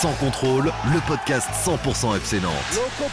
Sans contrôle, le podcast 100% FC Nantes. Loco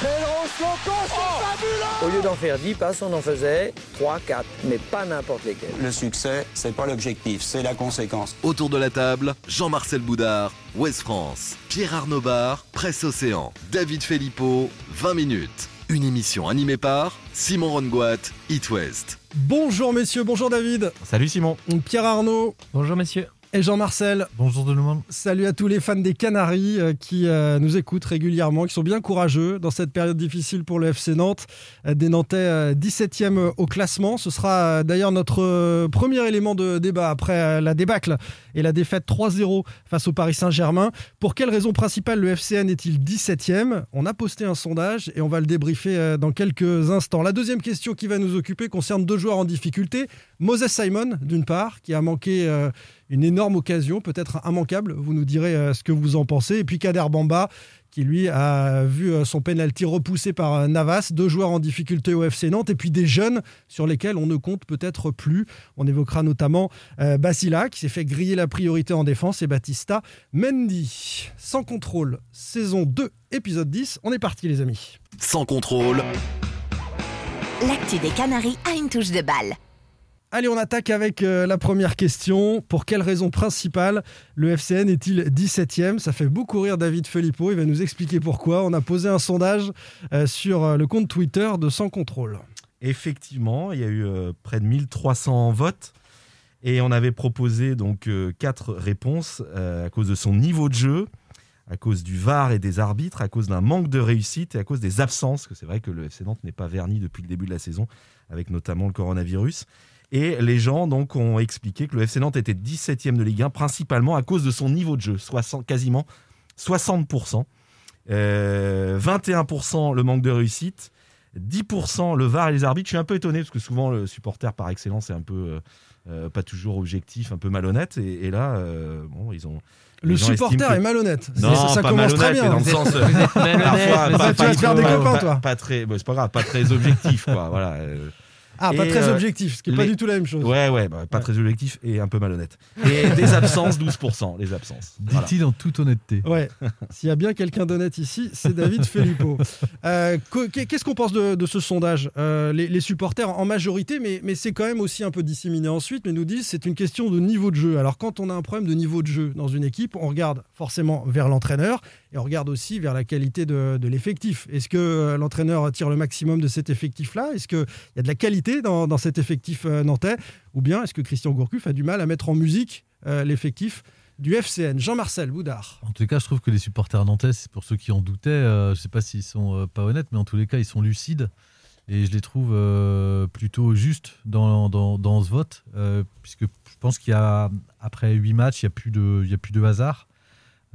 Loco, c'est fabuleux Au lieu d'en faire 10 passes, on en faisait 3, 4, mais pas n'importe lesquels. Le succès, c'est pas l'objectif, c'est la conséquence. Autour de la table, Jean-Marcel Boudard, Ouest France, Pierre Arnaud Bar, Presse Océan, David Filippo, 20 minutes. Une émission animée par Simon Rongoat, It West. Bonjour messieurs, bonjour David. Salut Simon. Pierre Arnaud. Bonjour messieurs. Et Jean-Marcel. Bonjour tout le monde. Salut à tous les fans des Canaries euh, qui euh, nous écoutent régulièrement, qui sont bien courageux dans cette période difficile pour le FC Nantes. Euh, des Nantais 17e au classement. Ce sera d'ailleurs notre premier élément de débat après la débâcle et la défaite 3-0 face au Paris Saint-Germain. Pour quelle raison principale le FCN est-il 17e On a posté un sondage et on va le débriefer dans quelques instants. La deuxième question qui va nous occuper concerne deux joueurs en difficulté. Moses Simon, d'une part, qui a manqué une énorme occasion, peut-être immanquable. Vous nous direz euh, ce que vous en pensez. Et puis Kader Bamba, qui lui a vu euh, son penalty repoussé par euh, Navas, deux joueurs en difficulté au FC Nantes, et puis des jeunes sur lesquels on ne compte peut-être plus. On évoquera notamment Basila, qui s'est fait griller la priorité en défense, et Batista Mendy. Sans contrôle, saison 2, épisode 10. On est parti les amis. Sans contrôle. L'actu des Canaries a une touche de balle. Allez, on attaque avec euh, la première question. Pour quelle raison principale le FCN est-il 17e Ça fait beaucoup rire David Filippo. Il va nous expliquer pourquoi. On a posé un sondage euh, sur euh, le compte Twitter de Sans Contrôle. Effectivement, il y a eu près de 1300 votes. Et on avait proposé donc quatre réponses à cause de son niveau de jeu, à cause du VAR et des arbitres, à cause d'un manque de réussite et à cause des absences, que c'est vrai que le FC Nantes n'est pas verni depuis le début de la saison, avec notamment le coronavirus. Et les gens donc ont expliqué que le FC Nantes était 17e de Ligue 1, principalement à cause de son niveau de jeu, 60, quasiment 60%. 21% euh, le manque de réussite, 10% le VAR et les arbitres. Je suis un peu étonné parce que souvent le supporter par excellence est un peu euh, euh, pas toujours objectif, un peu malhonnête. Et, là, bon, ils ont. Le supporter est malhonnête. Non, ça, pas commence très bien. dans le sens, parfois, pas, faire des copains, toi. Pas, très, c'est pas grave, pas très objectif, quoi. Voilà. Ah, pas très euh, objectif, ce qui n'est pas du tout la même chose. Ouais, ouais, bah, pas très objectif et un peu malhonnête. Et des absences, 12%, les absences. Dit-il en toute honnêteté. Ouais, s'il y a bien quelqu'un d'honnête ici, c'est David Filippo. Euh, Qu'est-ce qu'on pense de, ce sondage euh, les, supporters en majorité, mais, mais c'est quand même aussi un peu disséminé ensuite, mais nous disent c'est une question de niveau de jeu. Alors quand on a un problème de niveau de jeu dans une équipe, on regarde forcément vers l'entraîneur et on regarde aussi vers la qualité de, de l'effectif. Est-ce que euh, l'entraîneur tire le maximum de cet effectif-là? Est-ce qu'il y a de la qualité dans, cet effectif euh, nantais Ou bien est-ce que Christian Gourcuff a du mal à mettre en musique euh, l'effectif du FCN. Jean-Marcel Boudard. En tout cas, je trouve que les supporters nantais, pour ceux qui en doutaient, euh, je ne sais pas s'ils sont pas honnêtes, mais en tous les cas, ils sont lucides. Et je les trouve plutôt justes dans, ce vote, puisque je pense qu'il y a, après huit matchs, il n'y a plus de hasard.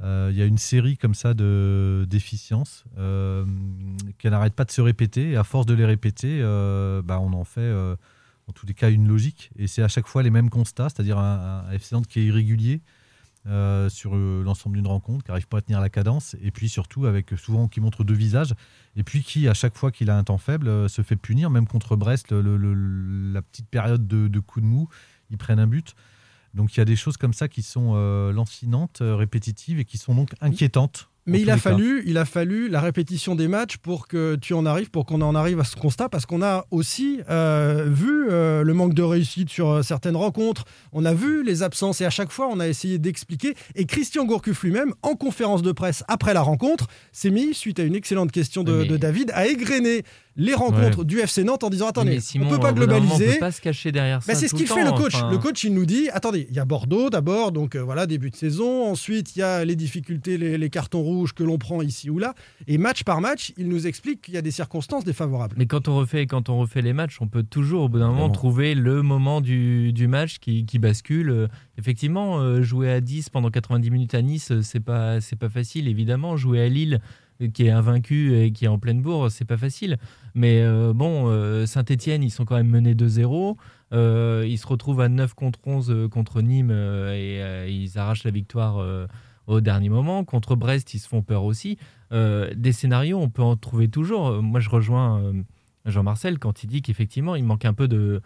Il y a une série comme ça de déficiences qui n'arrête pas de se répéter. Et à force de les répéter, euh, bah, on en fait euh, en tous les cas une logique. Et c'est à chaque fois les mêmes constats, c'est-à-dire un, un FC Nantes qui est irrégulier euh, sur l'ensemble d'une rencontre, qui n'arrive pas à tenir la cadence, et puis surtout avec souvent qui montre deux visages, et puis qui à chaque fois qu'il a un temps faible se fait punir, même contre Brest, la petite période de, de coup de mou, ils prennent un but. Donc il y a des choses comme ça qui sont lancinantes, répétitives et qui sont donc inquiétantes mais il a, fallu, il a fallu la répétition des matchs pour que tu en arrives, pour qu'on en arrive à ce constat, parce qu'on a aussi euh, vu euh, le manque de réussite sur euh, certaines rencontres, on a vu les absences, et à chaque fois, on a essayé d'expliquer. Et Christian Gourcuff lui-même, en conférence de presse après la rencontre, s'est mis, suite à une excellente question de, de David, à égrener les rencontres du FC Nantes en disant attendez, on on peut pas globaliser. On peut pas se cacher derrière ça. c'est ce qu'il fait le coach. Le coach, il nous dit attendez, il y a Bordeaux d'abord, donc euh, voilà début de saison. Ensuite, il y a les difficultés, les, cartons rouges que l'on prend ici ou là. Et match par match, il nous explique qu'il y a des circonstances défavorables. Mais quand on refait, quand on refait les matchs, on peut toujours au bout d'un moment trouver le moment du, match qui, bascule. Euh, effectivement, euh, jouer à 10 pendant 90 minutes à Nice, c'est pas c'est pas facile. Évidemment, jouer à Lille qui est invaincu et qui est en pleine bourre, c'est pas facile. Mais euh, bon, euh, Saint-Etienne, ils sont quand même menés 2-0. Euh, ils se retrouvent à 9 contre 11 contre Nîmes et ils arrachent la victoire au dernier moment. Contre Brest, ils se font peur aussi. des scénarios, on peut en trouver toujours. Moi, je rejoins Jean-Marcel quand il dit qu'effectivement, il manque un peu de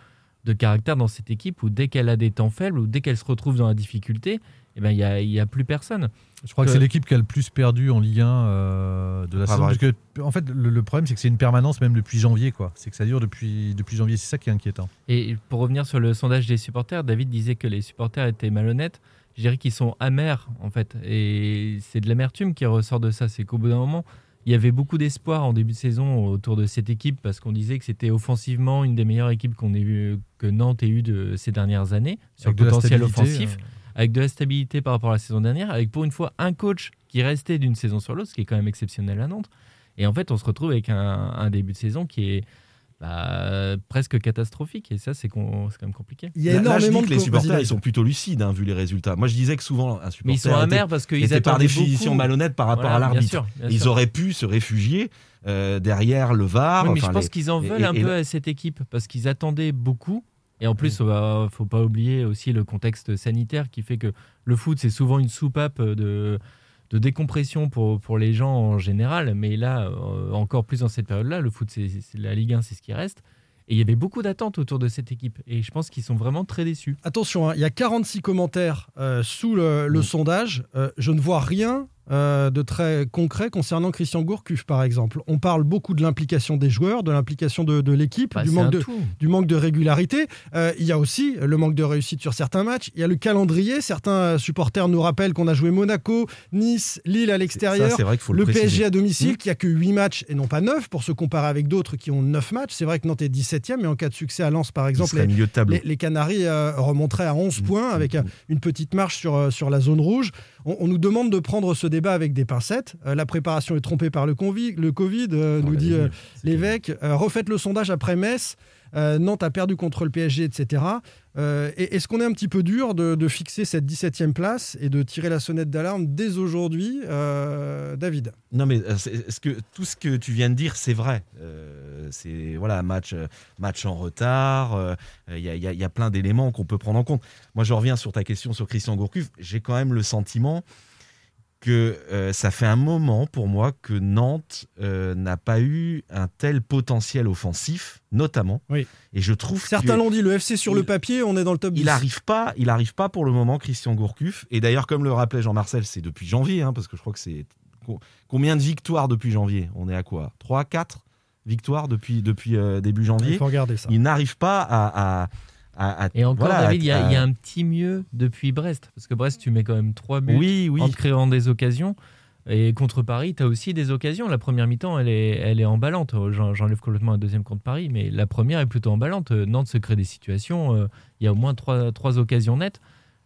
de caractère dans cette équipe où dès qu'elle a des temps faibles ou dès qu'elle se retrouve dans la difficulté, eh ben, il n'y a, y a plus personne. Je crois que Euh, c'est l'équipe qui a le plus perdu en Ligue 1 euh, de la Pas saison. vrai. Parce que, en fait, le, le problème, c'est que c'est une permanence même depuis janvier. quoi. C'est que ça dure depuis, depuis janvier. C'est ça qui est inquiétant. Et pour revenir sur le sondage des supporters, David disait que les supporters étaient malhonnêtes. Je dirais qu'ils sont amers, en fait. Et c'est de l'amertume qui ressort de ça. C'est qu'au bout d'un moment, il y avait beaucoup d'espoir en début de saison autour de cette équipe parce qu'on disait que c'était offensivement une des meilleures équipes qu'on ait vu, que Nantes ait eu de ces dernières années sur Avec le de la potentiel stabilité, offensif, euh, avec de la stabilité par rapport à la saison dernière, avec pour une fois un coach qui restait d'une saison sur l'autre, ce qui est quand même exceptionnel à Nantes. Et en fait, on se retrouve avec un, un début de saison qui est bah, presque catastrophique. Et ça, c'est quand même compliqué. Il y a Là, là, je dis énormément que de les supporters, ils sont plutôt lucides, hein, vu les résultats. Moi, je disais que souvent, un supporter Mais ils sont était- amers parce qu'ils était par définition beaucoup. malhonnête par rapport Voilà, à l'arbitre. Ils auraient pu se réfugier euh, derrière le VAR. Oui, mais enfin, je pense les- qu'ils en veulent et- un et peu à cette équipe parce qu'ils attendaient beaucoup. Et en plus, il ne faut pas oublier aussi le contexte sanitaire qui fait que le foot, c'est souvent une soupape de, de décompression pour, pour les gens en général. Mais là, euh, encore plus dans cette période-là, le foot, c'est la Ligue 1, c'est ce qui reste. Et il y avait beaucoup d'attentes autour de cette équipe. Et je pense qu'ils sont vraiment très déçus. Attention, hein, il y a 46 commentaires euh, sous le, le sondage. Euh, je ne vois rien euh, de très concret concernant Christian Gourcuff, par exemple. On parle beaucoup de l'implication des joueurs, de l'implication de, de l'équipe, Bah, du, manque de, tout. du manque de régularité. Euh, il y a aussi le manque de réussite sur certains matchs. Il y a le calendrier. Certains euh, supporters nous rappellent qu'on a joué Monaco, Nice, Lille à l'extérieur. c'est vrai qu'il faut le, Le. PSG à domicile Mmh. qui a que 8 matchs et non pas 9 pour se comparer avec d'autres qui ont 9 matchs. C'est vrai que Nantes est 17e, mais en cas de succès à Lens, par exemple, les, Canaries euh, remonteraient à 11 Mmh. points avec Mmh. une petite marche sur, sur la zone rouge. On, on nous demande de prendre ce débat avec des pincettes. Euh, la préparation est trompée par le, convi- le Covid, euh, On nous dit euh, l'évêque. Refaites le sondage après Metz. Nantes a perdu contre le PSG, etc. Et- Est-ce qu'on est un petit peu dur de, de fixer cette 17e place et de tirer la sonnette d'alarme dès aujourd'hui, David? Non, mais est-ce que tout ce que tu viens de dire, c'est vrai? C'est voilà, match, euh, match en retard. euh, Il y, a- y y plein d'éléments qu'on peut prendre en compte. Moi, je reviens sur ta question sur Christian Gourcuff. J'ai quand même le sentiment que euh, ça fait un moment pour moi que Nantes euh, n'a pas eu un tel potentiel offensif, notamment. Oui. Et je trouve Certains l'ont dit, le FC sur le papier, on est dans le top 10. il n'arrive pas, il arrive pas pour le moment, Christian Gourcuff. Et d'ailleurs, comme le rappelait Jean-Marcel, c'est depuis janvier, hein, parce que je crois que c'est co- combien de victoires depuis janvier? On est à quoi? 3, 4 victoires depuis, depuis euh, début Il janvier faut regarder ça. Il n'arrive pas à. à- à- à- Et encore, voilà, David, il y, a- à- il y a un petit mieux depuis Brest. Parce que Brest, tu mets quand même 3 buts Oui, oui. en te créant des occasions. Et contre Paris, tu as aussi des occasions. La première mi-temps, elle est, elle est emballante. J'en- J'enlève complètement la deuxième contre Paris, mais la première est plutôt emballante. Euh, Nantes se crée des situations. euh, Il y a au moins trois, trois occasions nettes.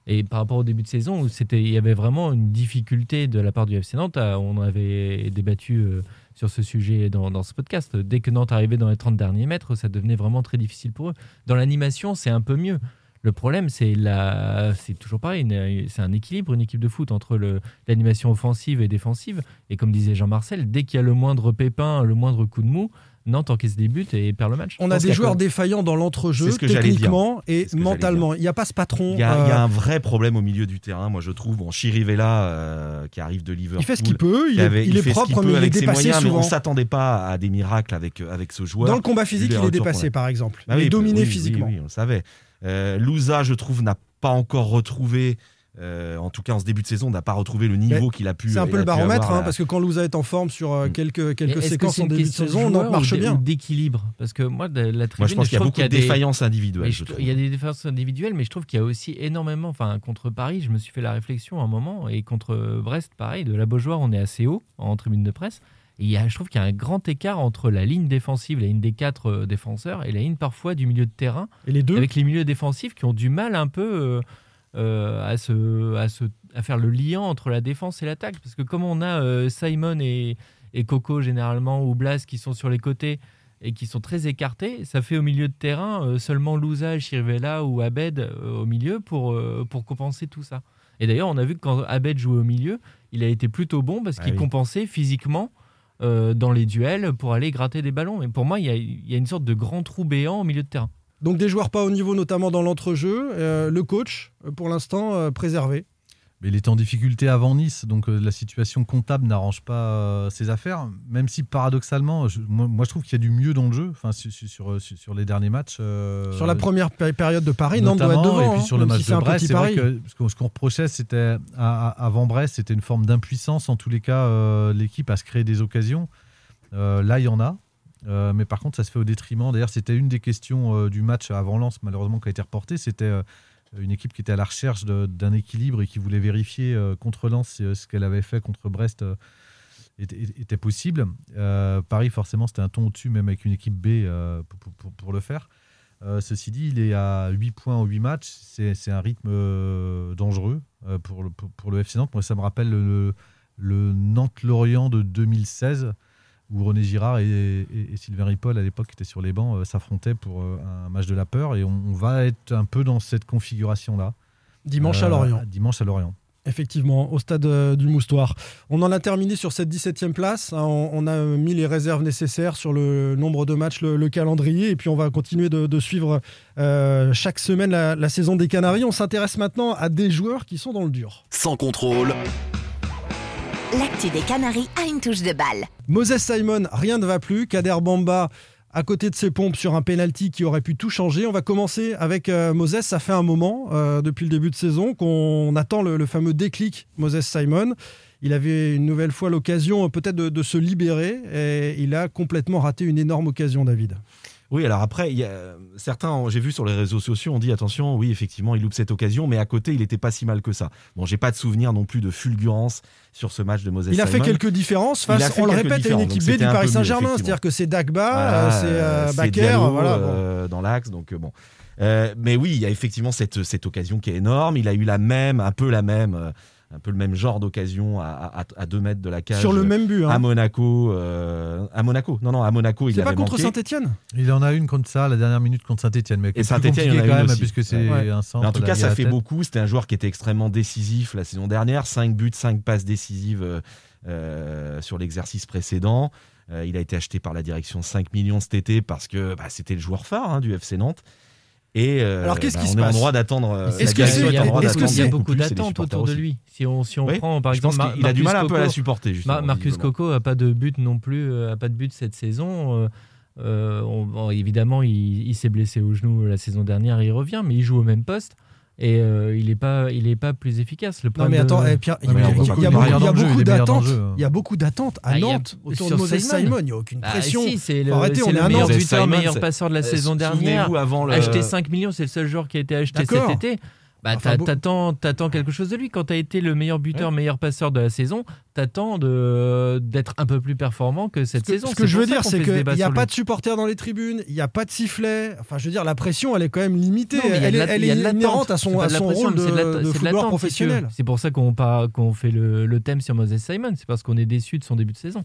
Et par rapport au début de saison, où c'était, il y avait vraiment une difficulté de la part du FC Nantes, on avait débattu euh, sur ce sujet dans, dans ce podcast. Dès que Nantes arrivait dans les 30 derniers mètres, ça devenait vraiment très difficile pour eux. Dans l'animation, c'est un peu mieux. Le problème, c'est la, c'est toujours pareil, c'est un équilibre, une équipe de foot entre l'animation offensive et défensive. Et comme disait Jean-Marcel, dès qu'il y a le moindre pépin, le moindre coup de mou, Nantes encaisse des buts et perd le match. On a des joueurs défaillants dans l'entrejeu, techniquement et mentalement. Il n'y a pas ce patron. Il y, a, il y a euh, un vrai problème au milieu du terrain, moi je trouve. Bon, Chirivella, euh, qui arrive de Liverpool. il fait ce qu'il peut, il est, avait- il propre, peut mais il est avec ses dépassé moyens, souvent. on s'attendait pas à des miracles avec, euh, avec ce joueur. Dans le combat physique, il est dépassé, par exemple. Bah il oui, est dominé oui, physiquement. Oui, on le savait. Euh, Louza, je trouve, n'a pas encore retrouvé, euh, en tout cas en ce début de saison, n'a pas retrouvé le niveau qu'il a pu. C'est un il peu a le baromètre, avoir, hein, parce que quand Louza est en forme sur euh, Mm. quelques, quelques que séquences en début de saison, Nantes marche ou bien. d'équilibre Parce que moi, de la tribune, Moi, je pense qu'il y a beaucoup de des- défaillances individuelles. Je il y a des défenses individuelles, mais je trouve qu'il y a aussi énormément. Enfin, contre Paris, je me suis fait la réflexion un moment, et contre Brest, pareil, de la Beaujoire, on est assez haut en tribune de presse. Et il y a, je trouve qu'il y a un grand écart entre la ligne défensive, la ligne des quatre euh, défenseurs, et la ligne parfois du milieu de terrain, Et les deux, avec les milieux défensifs qui ont du mal un peu euh, euh, à, se, à, se, à faire le lien entre la défense et l'attaque. Parce que comme on a euh, Simon et, et Coco généralement, ou Blas qui sont sur les côtés et qui sont très écartés, ça fait au milieu de terrain euh, seulement Louza, Chirvella ou Abed au milieu pour, pour compenser tout ça. Et d'ailleurs, on a vu que quand Abed jouait au milieu, il a été plutôt bon parce Ah qu'il oui. compensait physiquement dans les duels pour aller gratter des ballons. Et pour moi, il y a, il y a une sorte de grand trou béant au milieu de terrain. Donc des joueurs pas au niveau, notamment dans l'entrejeu. Euh, le coach, euh, pour l'instant, euh, préservé. Mais il était en difficulté avant Nice, donc euh, la situation comptable n'arrange pas ses affaires. Même si paradoxalement, je- moi, moi, je trouve qu'il y a du mieux dans le jeu, enfin sur, sur, sur, sur les derniers matchs. euh, Sur la première péri- période de Paris, Nantes doit être devant. et puis hein, sur le même match si de Brest, c'est vrai que ce qu'on reprochait, c'était avant Brest, c'était une forme d'impuissance en tous les cas, euh, l'équipe à se créer des occasions. Euh, là, il y en a. Euh, mais par contre, ça se fait au détriment. D'ailleurs, c'était une des questions euh, du match avant Lens, malheureusement, qui a été reportée. C'était euh, une équipe qui était à la recherche d'un équilibre et qui voulait vérifier contre Lens si, ce qu'elle avait fait contre Brest était, possible. Paris, forcément, c'était un ton au-dessus, même avec une équipe B pour, le faire. Ceci dit, il est à 8 points en 8 matchs. C'est un rythme dangereux pour, le, pour, FC Nantes. Moi, ça me rappelle le, le Nantes-Lorient de 2016, où René Girard et, et- et Sylvain Ripoll, à l'époque, qui étaient sur les bancs, euh, s'affrontaient pour euh, un match de la peur. Et on, on va être un peu dans cette configuration-là. Dimanche à Euh, Lorient. Dimanche à Lorient. Effectivement, au stade euh, du Moustoir. On en a terminé sur cette 17e place. hein, on, on a mis les réserves nécessaires sur le nombre de matchs, le, le calendrier, et puis on va continuer de, de suivre euh, chaque semaine la, la saison des Canaries. On s'intéresse maintenant à des joueurs qui sont dans le dur. Sans contrôle, L'actu des Canaries a une touche de balle. Moses Simon, rien ne va plus. Kader Bamba à côté de ses pompes sur un penalty qui aurait pu tout changer. On va commencer avec euh, Moses. Ça fait un moment, euh, depuis le début de saison, qu'on attend le, fameux déclic Moses Simon. Il avait une nouvelle fois l'occasion euh, peut-être de, de se libérer et il a complètement raté une énorme occasion, David. Oui, alors après, y a, certains, j'ai vu sur les réseaux sociaux, on dit attention, oui, effectivement, il loupe cette occasion, mais à côté, il n'était pas si mal que ça. Bon, j'ai pas de souvenir non plus de fulgurance sur ce match de Moses Il a fait quelques différences face, on le répète, à une équipe B du Paris Saint-Germain. C'est-à-dire que c'est Dagba, Voilà, euh, c'est euh, c'est Bakker, Diallo, voilà. bon. euh, dans l'axe, donc euh, bon. Euh, mais oui, il y a effectivement cette, cette occasion qui est énorme. Il a eu la même, un peu la même, euh, un peu le même genre d'occasion à, à, à deux mètres de la cage. Sur le même but. hein. à Monaco, euh, à Monaco. Non, non, à Monaco, il C'est avait pas contre. Saint-Etienne Il en a une contre ça, la dernière minute contre Saint-Etienne. Mais Et Saint-Étienne, il y en a quand une même, aussi. puisque c'est Ouais. un centre. Mais en tout cas, ça fait tête. beaucoup. C'était un joueur qui était extrêmement décisif la saison dernière. 5 buts, 5 passes décisives euh, euh, sur l'exercice précédent. Euh, il a été acheté par la direction 5 millions cet été parce que bah, c'était le joueur phare hein, du FC Nantes. Et euh, Alors, qu'est-ce bah, qui on se est en passe droit d'attendre. euh, Est-ce la que direction c'est- est en droit est-ce que d'attendre c'est- il y a beaucoup et d'attentes autour de lui. Si on, si on Oui, prend par je pense exemple qu'il a du Marcus mal un peu à la Coco, supporter. Marcus. Coco a pas de but non plus, euh, a pas de but cette saison. Euh, euh, on- bon, évidemment, il, il s'est blessé au genou la saison dernière, il revient, mais il joue au même poste et euh, il est pas, il est pas plus efficace. Le Non problème mais de- attends, eh, Pierre, il y a- mais on il beaucoup- il il y a d'attentes. hein. Il y a beaucoup d'attentes à Ah, il y a- Nantes autour de Moses Simon. Simon. Il n'y a aucune Ah, pression. si, c'est le, on est le à meilleur Nantes. buteur, meilleur passeur de la Euh, saison dernière. avant le... Acheté 5 millions, c'est le seul joueur qui a été acheté cet été. Bah, Enfin, t'attends, t'attends quelque chose de lui. Quand t'as été le meilleur buteur, meilleur passeur de la saison, t'attends de, d'être un peu plus performant que cette Ce que, saison. ce que je veux dire, c'est qu'il n'y a pas lui. de supporters dans les tribunes, il n'y a pas de sifflet. Enfin, je veux dire, la pression, elle est quand même limitée. Non, elle est, la- elle inhérente à son, à son pression, rôle de, footballeur professionnel. C'est pour ça qu'on, qu'on fait le, le thème sur Moses Simon. C'est parce qu'on est déçu de son début de saison.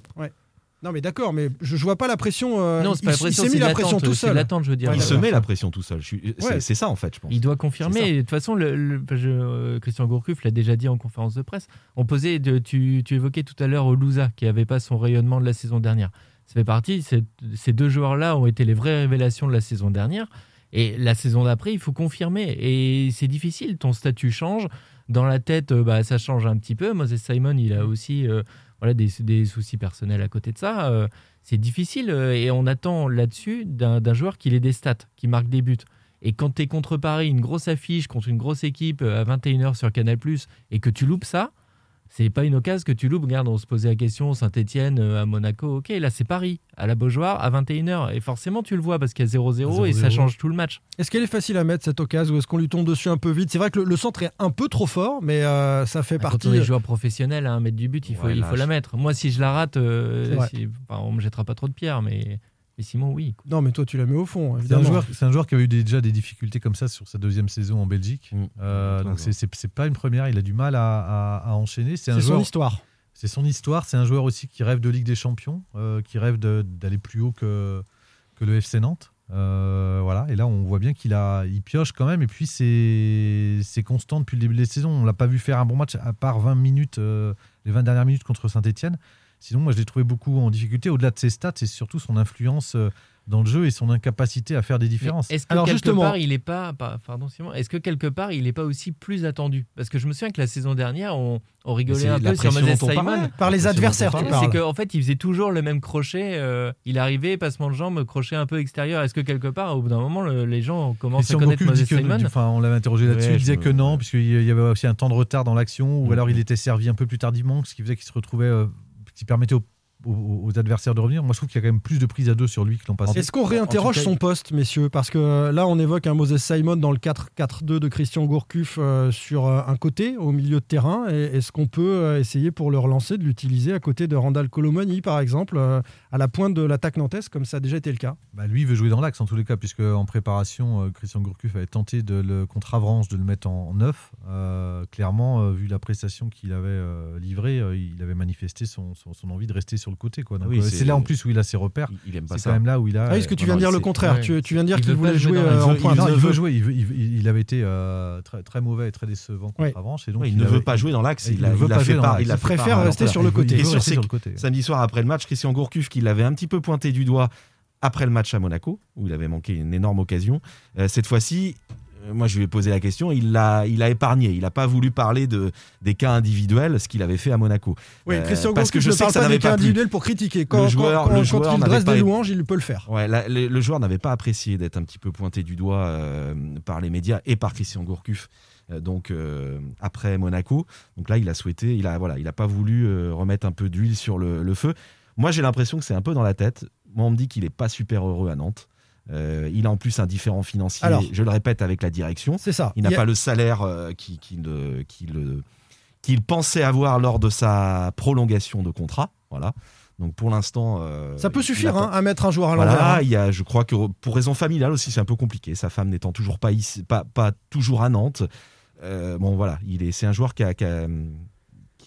Non, mais d'accord, mais je ne vois pas la pression. euh, non, c'est il- pas la il pression, s'est mis la pression tout seul. l'attente, je veux dire. Il se met la pression tout seul. C'est Ouais. c'est ça en fait, je pense. Il doit confirmer. De toute façon, le, le- je- euh, Christian Gourcuff l'a déjà dit en conférence de presse. On posait, de- tu, tu évoquais tout à l'heure Olusa, qui n'avait pas son rayonnement de la saison dernière. Ça fait partie. Ces deux joueurs-là ont été les vraies révélations de la saison dernière. Et la saison d'après, il faut confirmer. Et c'est difficile. Ton statut change. Dans la tête, euh, bah, ça change un petit peu. Moses Simon, il a aussi euh, voilà, des, des soucis personnels à côté de ça. Euh, c'est difficile. euh, Et on attend là-dessus d'un joueur qui ait des stats, qui marque des buts. Et quand tu es contre Paris, une grosse affiche contre une grosse équipe euh, à 21h sur Canal, et que tu loupes ça, c'est pas une occasion que tu loupes. Regarde, on se posait la question Saint-Etienne à Monaco. Ok, là c'est Paris, à la Beaujoire, à 21h. Et forcément, tu le vois parce qu'il y a 0-0 et ça 0-0. change tout le match. Est-ce qu'elle est facile à mettre cette occasion? Ou est-ce qu'on lui tombe dessus un peu vite? C'est vrai que le, le centre est un peu trop fort, mais euh, ça fait Bah, partie. Quand on est joueur professionnel à un mètre du but, il faut, Ouais, il faut la mettre. Moi, si je la rate, euh, si- enfin, on me jettera pas trop de pierres, mais, mais Simon, oui. Non, mais toi, tu la mets au fond, C'est un, joueur, c'est un joueur qui a eu des- déjà des difficultés comme ça sur sa deuxième saison en Belgique. Mm. Euh, Ouais, donc ouais. c'est- c'est c'est pas une première, il a du mal à, à- à enchaîner. C'est son joueur, histoire. c'est son histoire. C'est un joueur aussi qui rêve de Ligue des Champions, euh, qui rêve de- d'aller plus haut que, que le FC Nantes. Euh, voilà. Et là, on voit bien qu'il a, il pioche quand même. Et puis c'est c'est constant depuis le début de la saison. On l'a pas vu faire un bon match à part 20 minutes, euh, les 20 dernières minutes contre Saint-Etienne. Sinon, moi, je l'ai trouvé beaucoup en difficulté. Au-delà de ses stats, c'est surtout son influence euh, dans le jeu et son incapacité à faire des différences. Est-ce que Alors, quelque justement- part il est pas, pas- pardon Simon, est-ce que quelque part il est pas aussi plus attendu? Parce que je me souviens que la saison dernière on, on rigolait un peu sur Moses Simon. parlait. Par les adversaires, tu parlait. parles. C'est qu'en fait, il faisait toujours le même crochet. euh, il arrivait, passement de jambes, crochet un peu extérieur. Est-ce que quelque part, au bout d'un moment, le- les gens commencent Christian à connaître Moses Simon? enfin, on l'avait interrogé là-dessus, Ouais, il disait que non, puisqu'il y avait aussi un temps de retard dans l'action, ou Mhm. alors il était servi un peu plus tardivement, ce qui faisait qu'il se retrouvait, euh, qui permettait aux, aux- aux adversaires de revenir. Moi, je trouve qu'il y a quand même plus de prises à deux sur lui que l'an passé. Est-ce qu'on réinterroge cas, son poste, messieurs Parce que euh, là, on évoque un Moses Simon dans le 4-4-2 de Christian Gourcuff euh, sur euh, un côté, au milieu de terrain. Et Est-ce qu'on peut essayer pour le relancer de l'utiliser à côté de Randall Colomani, par exemple, euh, à la pointe de l'attaque nantaise, comme ça a déjà été le cas? Bah, lui, il veut jouer dans l'axe en tous les cas, puisque en préparation, euh, Christian Gourcuff avait tenté de le, contre Avranches de le mettre en neuf. Clairement, euh, vu la prestation qu'il avait euh, livrée, euh, il avait manifesté son, son- son envie de rester sur le côté. Quoi. Donc, Oui, euh, c'est- c'est là en plus où il a ses repères. Il, il aime pas C'est ça. quand même là où il a. Ah oui, ce que tu viens de dire le contraire. ouais. Tu, tu viens de dire Il qu'il voulait jouer euh, en pointe. Non, il veut- jouer. Il, avait été euh, très, très mauvais et très décevant contre. Avranches. Et donc Ouais, il il ne veut pas jouer dans l'axe. il Il, a, ne veut il a pas fait jouer dans part- l'axe. il a Il fait préfère rester sur le côté. Samedi soir après le match, Christian Gourcuff, qui l'avait un petit peu pointé du doigt après le match à Monaco, où il avait manqué une énorme occasion. Euh, cette fois-ci, moi je lui ai posé la question, il l'a il a épargné. Il n'a pas voulu parler de, des cas individuels, ce qu'il avait fait à Monaco. Oui, Euh, Christian parce que Gourcuff je ne sais que ça n'avait cas pas plu. individuels pour critiquer. Quand, Le joueur- quand- le quand joueur il dresse des louanges, il peut le faire. Ouais, la- le, le joueur n'avait pas apprécié d'être un petit peu pointé du doigt euh, par les médias et par Christian Gourcuff. euh, donc euh, après Monaco, donc là il a souhaité, il a voilà, il a pas voulu euh, remettre un peu d'huile sur le, le feu. Moi j'ai l'impression que c'est un peu dans la tête. Moi on me dit qu'il est pas super heureux à Nantes. Euh, il a en plus un différent financier. Alors. je le répète avec la direction. C'est ça. Il n'a a- pas le salaire euh, qui- qui le- qui le- qu'il pensait avoir lors de sa prolongation de contrat. Voilà. Donc pour l'instant, euh, Ça peut suffire hein, à mettre un joueur à l'envers. voilà, hein. il y a, je crois que pour raison familiale aussi, c'est un peu compliqué. Sa femme n'étant toujours pas ici, pas, pas toujours à Nantes. Euh, bon, voilà, il est, c'est un joueur qui a, qui a-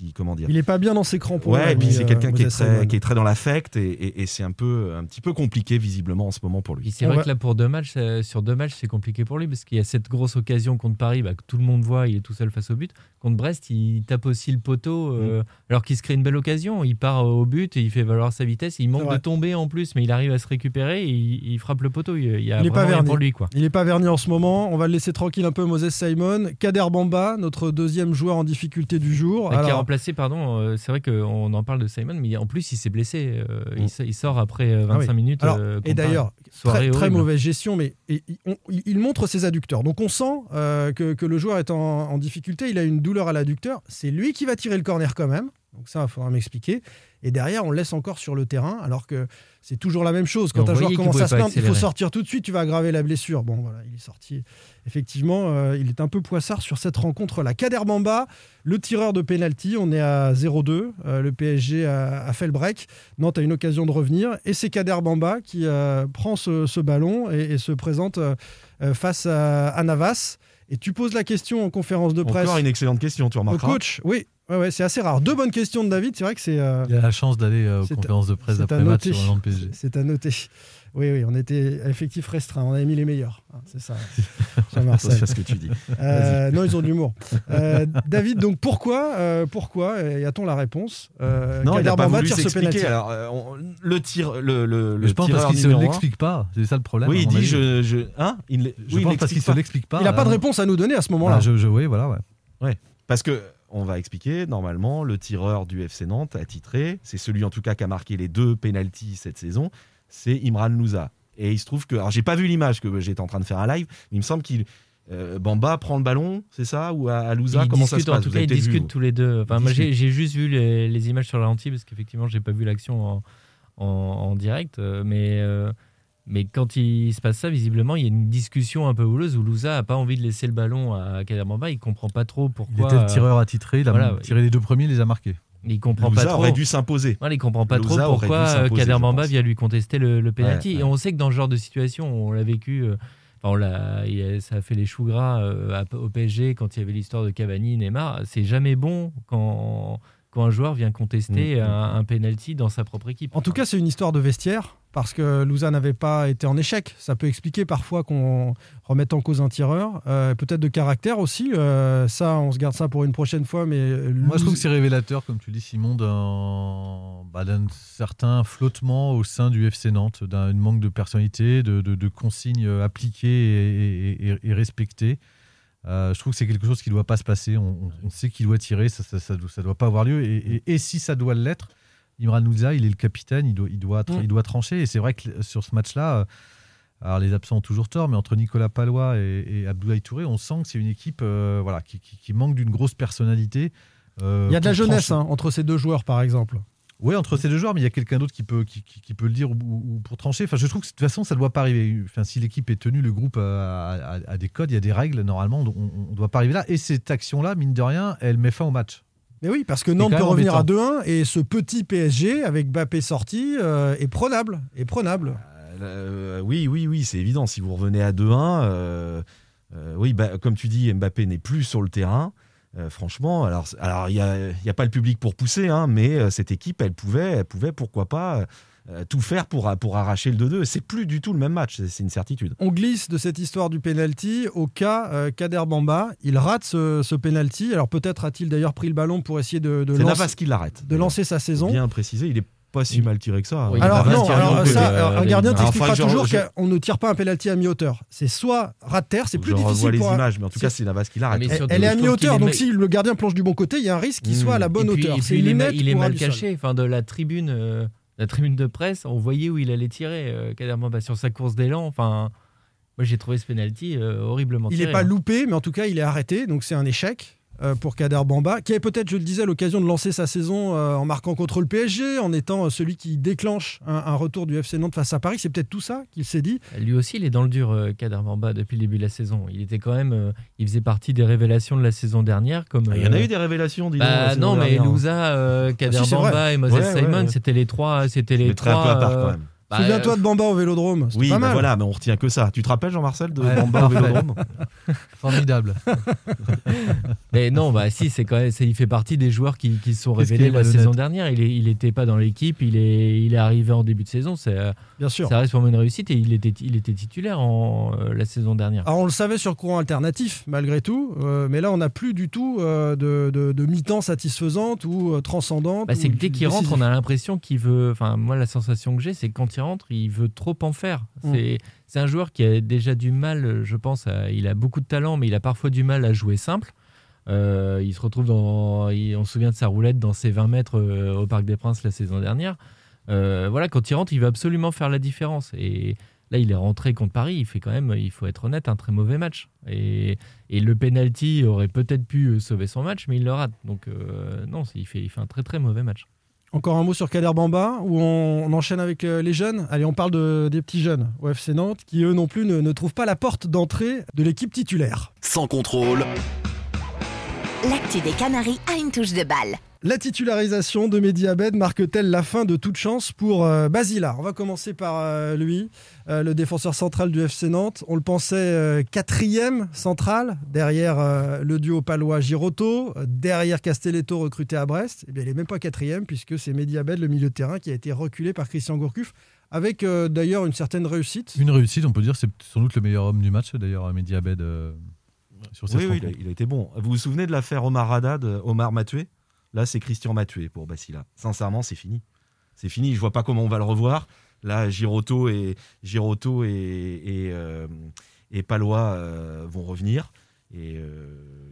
qui, comment dire. Il est pas bien dans ses crampons. Ouais, et puis c'est euh, quelqu'un qui est très, Simon. qui est très dans l'affect et, et- et c'est un peu, un petit peu compliqué visiblement en ce moment pour lui. c'est vrai va- que là, pour deux matchs, euh, sur deux matchs, c'est compliqué pour lui parce qu'il y a cette grosse occasion contre Paris bah, que tout le monde voit, il est tout seul face au but. Contre Brest, il tape aussi le poteau euh, alors qu'il se crée une belle occasion. Il part au but et il fait valoir sa vitesse. Il manque de tomber en plus, mais il arrive à se récupérer et il, il frappe le poteau. Il, il y a Il est pas verni. pour lui. Quoi. Il n'est pas verni en ce moment. On va le laisser tranquille un peu, Moses Simon. Kader Bamba, notre deuxième joueur en difficulté du jour. Bah, qui a Alors, remplacé, pardon, euh, c'est vrai qu'on en parle de Simon, mais en plus il s'est blessé. euh, Mm. il, sort après euh, 25 Ah oui. minutes. Alors, euh, et d'ailleurs, très, mauvaise gestion, mais et- il- on- il, il montre ses adducteurs. Donc on sent euh, que, que le joueur est en, en difficulté. Il a une douleur à l'adducteur. C'est lui qui va tirer le corner quand même. Donc ça, il faudra m'expliquer. Et derrière, on le laisse encore sur le terrain, alors que c'est toujours la même chose. Quand un joueur commence à se plaindre, il faut sortir tout de suite, tu vas aggraver la blessure. Bon, voilà, il est sorti. Effectivement, euh, il est un peu poissard sur cette rencontre-là. Kader Bamba, le tireur de penalty, on est à 0-2. Euh, le PSG a, a fait le break. Nantes a une occasion de revenir. Et c'est Kader Bamba qui euh, prend ce, ce ballon et, et se présente face à, à Navas. Et tu poses la question en conférence de presse Encore une excellente question, tu au remarqueras. coach. Oui, ouais, ouais, c'est assez rare. Deux bonnes questions de David. C'est vrai que c'est. euh, Il a la chance d'aller euh, aux à- conférences de presse à d'après match sur le Nantes PSG. C'est à noter. Oui, oui, on était à effectif restreint. On avait mis les meilleurs. hein, c'est ça. Jean-Marcel. C'est ce que tu dis. Euh, non, ils ont de l'humour. Euh, David, donc pourquoi, euh, pourquoi y a-t-on la réponse euh, Non, il n'a pas voulu s'expliquer. Alors, euh, on- le tir, le, le, le je pense parce qu'il ne l'explique pas. C'est ça le problème. Oui, à il dit je, je, hein, il, Je oui, il pense parce qu'il se l'explique pas. Il n'a pas de réponse à nous donner à ce moment-là. Ah, je, je, oui, voilà, ouais. Parce que on va expliquer. Normalement, le tireur du FC Nantes attitré, c'est celui en tout cas qui a marqué les deux pénalties cette saison, c'est Imran Louza. Et il se trouve que, alors j'ai pas vu l'image que j'étais en train de faire un live, mais il me semble qu'il euh, Bamba prend le ballon, c'est ça, ou à, à Louza Comment ça se discutent, passe? en tout cas, ils discutent tous les deux. Enfin, moi, j'ai discutent. juste vu les, les images sur le ralenti parce qu'effectivement, j'ai pas vu l'action en, en, en direct. euh, Mais, euh, mais quand il se passe ça, visiblement, il y a une discussion un peu houleuse où Louza a pas envie de laisser le ballon à Kader Bamba. Il comprend pas trop Il pourquoi. était le tireur attitré. Il a voilà, tiré les deux premiers, il les a marqués. il comprend Louza pas trop. aurait dû s'imposer. Voilà, il comprend pas Louza trop pourquoi dû euh, vient lui contester le, le penalty. Ouais, Et ouais. on sait que dans ce genre de situation, on l'a vécu. euh, enfin, on il a- ça a fait les choux gras euh, au PSG quand il y avait l'histoire de Cavani, Neymar. C'est jamais bon quand quand un joueur vient contester Mm, mm. un, un penalty dans sa propre équipe. En tout cas, c'est une histoire de vestiaire parce que Louza n'avait pas été en échec. Ça peut expliquer parfois qu'on remette en cause un tireur, Euh, peut-être de caractère aussi. Euh, ça, on se garde ça pour une prochaine fois. Mais Moi, je trouve que c'est révélateur, comme tu dis, Simon, d'un bah, certain flottement au sein du FC Nantes, d'un manque de personnalité, de, de- de consignes appliquées et, et- et- et respectées. Euh, je trouve que c'est quelque chose qui ne doit pas se passer. On, sait qu'il doit tirer, ça ne ça, doit- ça doit pas avoir lieu. Et, et- et si ça doit l'être, Imran Nouza, il est le capitaine, il doit, il doit, tra- Mm. il doit trancher. Et c'est vrai que sur ce match-là, euh, alors les absents ont toujours tort, mais entre Nicolas Palois et, et Abdoulaye Touré, on sent que c'est une équipe euh, voilà, qui, qui- qui manque d'une grosse personnalité. euh, il y a de la jeunesse hein, entre ces deux joueurs, par exemple. Oui, entre ces deux joueurs, mais il y a quelqu'un d'autre qui peut, qui, qui- qui peut le dire ou, ou pour trancher. Enfin, je trouve que de toute façon, ça ne doit pas arriver. Enfin, si l'équipe est tenue, le groupe a, a- a des codes, il y a des règles. Normalement, on ne doit pas arriver là. Et cette action-là, mine de rien, elle met fin au match. Mais oui, parce que Nantes peut revenir à embêtant. 2-1 et ce petit PSG avec Bappé sorti euh, est prenable. Est prenable. Euh, oui, oui, oui, c'est évident. Si vous revenez à 2-1, euh, euh, oui, bah, comme tu dis, Mbappé n'est plus sur le terrain. Euh, franchement, alors, alors il n'y a, y a pas le public pour pousser, hein, mais euh, cette équipe, elle pouvait, elle pouvait, pourquoi pas, euh, tout faire pour, pour arracher le 2-2. C'est plus du tout le même match, c'est- une certitude. On glisse de cette histoire du penalty au cas euh, Kader Bamba. Il rate ce, ce penalty. Alors peut-être a-t-il d'ailleurs pris le ballon pour essayer de, de C'est lancer, Navas qui l'arrête. de lancer sa saison. Bien précisé, il est pas si mal tiré que ça. Oui, hein. Alors non, alors ça, alors, un les- gardien t'expliquera toujours qu'on ne tire pas un penalty à mi-hauteur. C'est soit rate terre, c'est plus difficile les pour un- images, mais en tout cas, c'est Navas qui l'arrête. Mais Elle, elle est à mi-hauteur, donc si le gardien plonge du bon côté, il y a un risque qu'il Mmh. soit à la bonne et puis, hauteur. et C'est puis il est, mal caché. Enfin, de la tribune, euh, la tribune de presse, on voyait où il allait tirer. Euh, sur sa course d'élan. Enfin, moi j'ai trouvé ce penalty euh, horriblement Il n'est pas hein. loupé, mais en tout cas, il est arrêté, donc c'est un échec. Euh, pour Kader Bamba, qui avait peut-être, je le disais, l'occasion de lancer sa saison euh, en marquant contre le PSG, en étant euh, celui qui déclenche un, un retour du FC Nantes face à Paris. C'est peut-être tout ça qu'il s'est dit. Lui aussi, il est dans le dur, euh, Kader Bamba, depuis le début de la saison. Il était quand même, euh, il faisait partie des révélations de la saison dernière. Comme, Ah, Il y en a euh, eu des révélations, dis Bah, non, mais. Louza, euh, Kader Ah, si, c'est Bamba vrai. et Moses Ouais, Simon, ouais. c'était les trois, c'était les trois. peu à part euh, quand même. Bah, Souviens-toi euh, de Bamba au Vélodrome. Oui, pas bah mal. voilà, mais on retient que ça. Tu te rappelles, Jean-Marcel, de Ouais, Bamba au. Vélodrome Formidable. Mais non, bah si, c'est quand même, il fait partie des joueurs qui, qui se sont révélés la saison dernière. Il est, il était pas dans l'équipe, il est, il est arrivé en début de saison. C'est, euh, Bien sûr. ça reste pour moi une réussite et il était, il était titulaire en euh, la saison dernière. Alors on le savait sur courant alternatif, malgré tout, euh, mais là on n'a plus du tout euh, de, de, de mi-temps satisfaisante ou transcendante. Bah, c'est que dès qu'il rentre, on a l'impression qu'il veut. Enfin, moi, la sensation que j'ai, c'est que quand il il veut trop en faire. Mm. C'est, un joueur qui a déjà du mal, je pense. à- il a beaucoup de talent, mais il a parfois du mal à jouer simple. Euh, il se retrouve dans. il- on se souvient de sa roulette dans ses 20 mètres euh, au Parc des Princes la saison dernière. Euh, voilà, quand il rentre, il veut absolument faire la différence. Et là, il est rentré contre Paris. Il fait quand même, il faut être honnête, un très mauvais match. Et, et le penalty aurait peut-être pu sauver son match, mais il le rate. Donc, non, c'est- il fait, il fait un très très mauvais match. Encore un mot sur Kader Bamba, où on, on enchaîne avec euh, les jeunes. Allez, on parle de, des petits jeunes au FC Nantes, qui eux non plus ne, ne trouvent pas la porte d'entrée de l'équipe titulaire. Sans contrôle, L'actu des Canaries a une touche de balle. La titularisation de Mehdi Abed marque-t-elle la fin de toute chance pour euh, Basila? On va commencer par euh, lui, euh, le défenseur central du FC Nantes. On le pensait euh, quatrième central, derrière euh, le duo palois-Giroto, euh, derrière Castelletto recruté à Brest. Eh bien, il n'est même pas quatrième, puisque c'est Mehdi Abed, le milieu de terrain, qui a été reculé par Christian Gourcuff, avec euh, d'ailleurs une certaine réussite. Une réussite, on peut dire, c'est sans doute le meilleur homme du match, d'ailleurs, Mehdi Abed, euh, sur cette Oui, oui, il a, rencontre. il a été bon. Vous vous souvenez de l'affaire Omar Haddad, Omar Matué Là, c'est Christian Matué pour Basila. Sincèrement, c'est fini. C'est fini. Je vois pas comment on va le revoir. Là, Giroto et Giroto et, et, euh, et Palois euh, vont revenir. Et euh,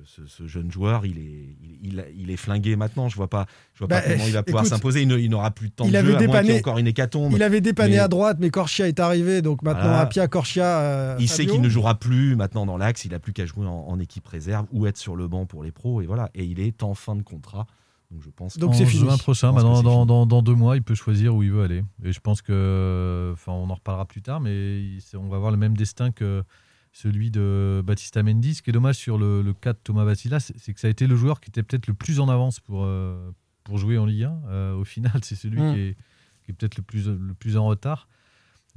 ce, ce jeune joueur, il est, il, il- il est flingué maintenant. Je vois pas, je vois Bah, pas comment il va pouvoir s'imposer. Il il n'aura plus de temps il de avait jeu, à moins dépanné- encore une hécatombe. Il avait dépanné Mais- à droite, mais Corchia est arrivé, donc maintenant Voilà. à Pia Corchia. euh, Il sait qu'il ne jouera plus maintenant dans l'axe, il a plus qu'à jouer en, en équipe réserve ou être sur le banc pour les pros et voilà. Et il est en fin de contrat, donc je pense. Donc c'est fini. juin prochain, bah, que dans, c'est dans, fini. dans- dans deux mois, il peut choisir où il veut aller. Et je pense que, enfin, on en reparlera plus tard, mais il- on va avoir le même destin que celui de Baptista Mendy. Ce qui est dommage sur le, le cas de Thomas Vassila, c'est c'est que ça a été le joueur qui était peut-être le plus en avance pour, euh, pour jouer en Ligue 1. Euh, au final, c'est celui Mm. qui est, qui est peut-être le plus, le plus en retard.